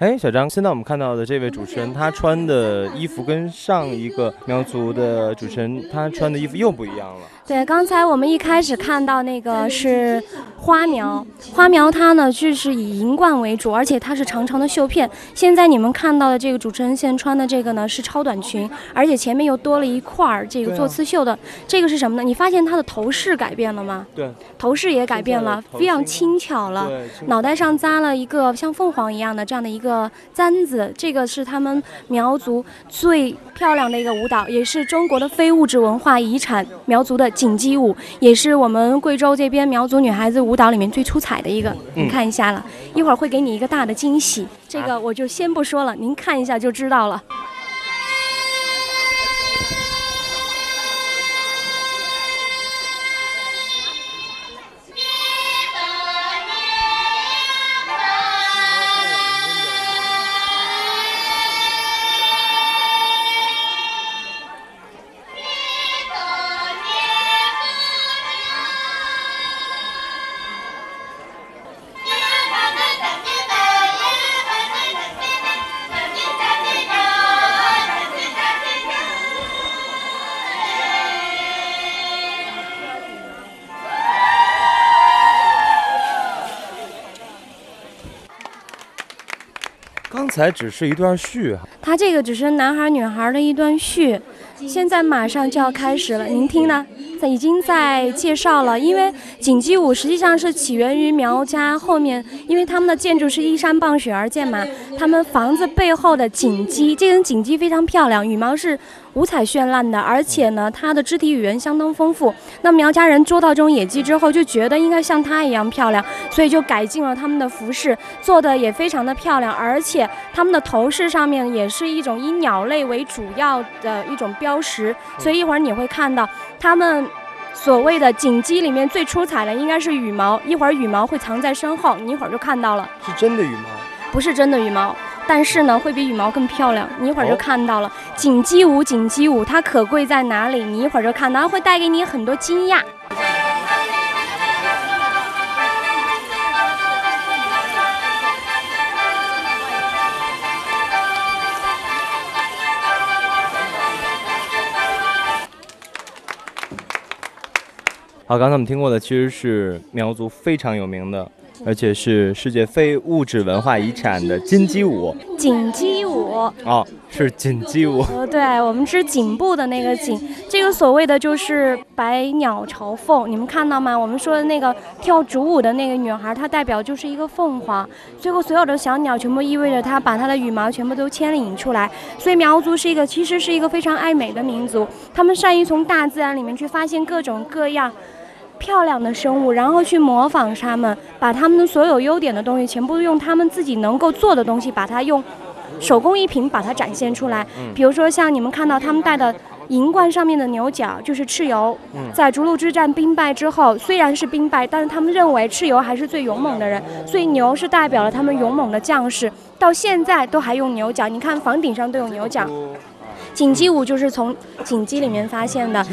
哎，小张，现在我们看到的这位主持人，他穿的衣服跟上一个苗族的主持人他穿的衣服又不一样了。对，刚才我们一开始看到那个是花苗，花苗它呢就是以银冠为主，而且它是长长的绣片。现在你们看到的这个主持人现在穿的这个呢是超短裙，而且前面又多了一块儿这个做刺绣的。这个是什么呢？你发现它的头饰改变了吗？对，头饰也改变了，非常轻巧了。脑袋上扎了一个像凤凰一样的这样的一个簪子，这个是他们苗族最漂亮的一个舞蹈，也是中国的非物质文化遗产——苗族的。锦鸡舞也是我们贵州这边苗族女孩子舞蹈里面最出彩的一个，你看一下了，一会儿会给你一个大的惊喜，这个我就先不说了，您看一下就知道了。刚才只是一段序，他这个只是男孩女孩的一段序，现在马上就要开始了，您听呢？已经在介绍了，因为锦鸡舞实际上是起源于苗家后面，因为他们的建筑是依山傍水而建嘛，他们房子背后的锦鸡，这根锦鸡非常漂亮，羽毛是五彩绚烂的，而且呢，它的肢体语言相当丰富。那苗家人捉到这种野鸡之后，就觉得应该像它一样漂亮，所以就改进了他们的服饰，做的也非常的漂亮，而且他们的头饰上面也是一种以鸟类为主要的一种标识，所以一会儿你会看到他们。所谓的锦鸡里面最出彩的应该是羽毛，一会儿羽毛会藏在身后，你一会儿就看到了。是真的羽毛？不是真的羽毛，但是呢会比羽毛更漂亮，你一会儿就看到了。锦鸡舞，锦鸡舞，它可贵在哪里？你一会儿就看到，会带给你很多惊讶。好，刚才我们听过的其实是苗族非常有名的，而且是世界非物质文化遗产的金鸡舞。锦鸡舞哦，是锦鸡舞。呃，对，我们是颈部的那个锦，这个所谓的就是百鸟朝凤，你们看到吗？我们说的那个跳主舞的那个女孩，她代表就是一个凤凰，最后所有的小鸟全部意味着她把她的羽毛全部都牵引出来。所以苗族是一个，其实是一个非常爱美的民族，他们善于从大自然里面去发现各种各样。漂亮的生物，然后去模仿他们，把他们的所有优点的东西，全部用他们自己能够做的东西，把它用手工艺品把它展现出来。比如说像你们看到他们戴的银冠上面的牛角，就是蚩尤。在逐鹿之战兵败之后，虽然是兵败，但是他们认为蚩尤还是最勇猛的人，所以牛是代表了他们勇猛的将士。到现在都还用牛角，你看房顶上都有牛角。锦鸡舞就是从锦鸡里面发现的。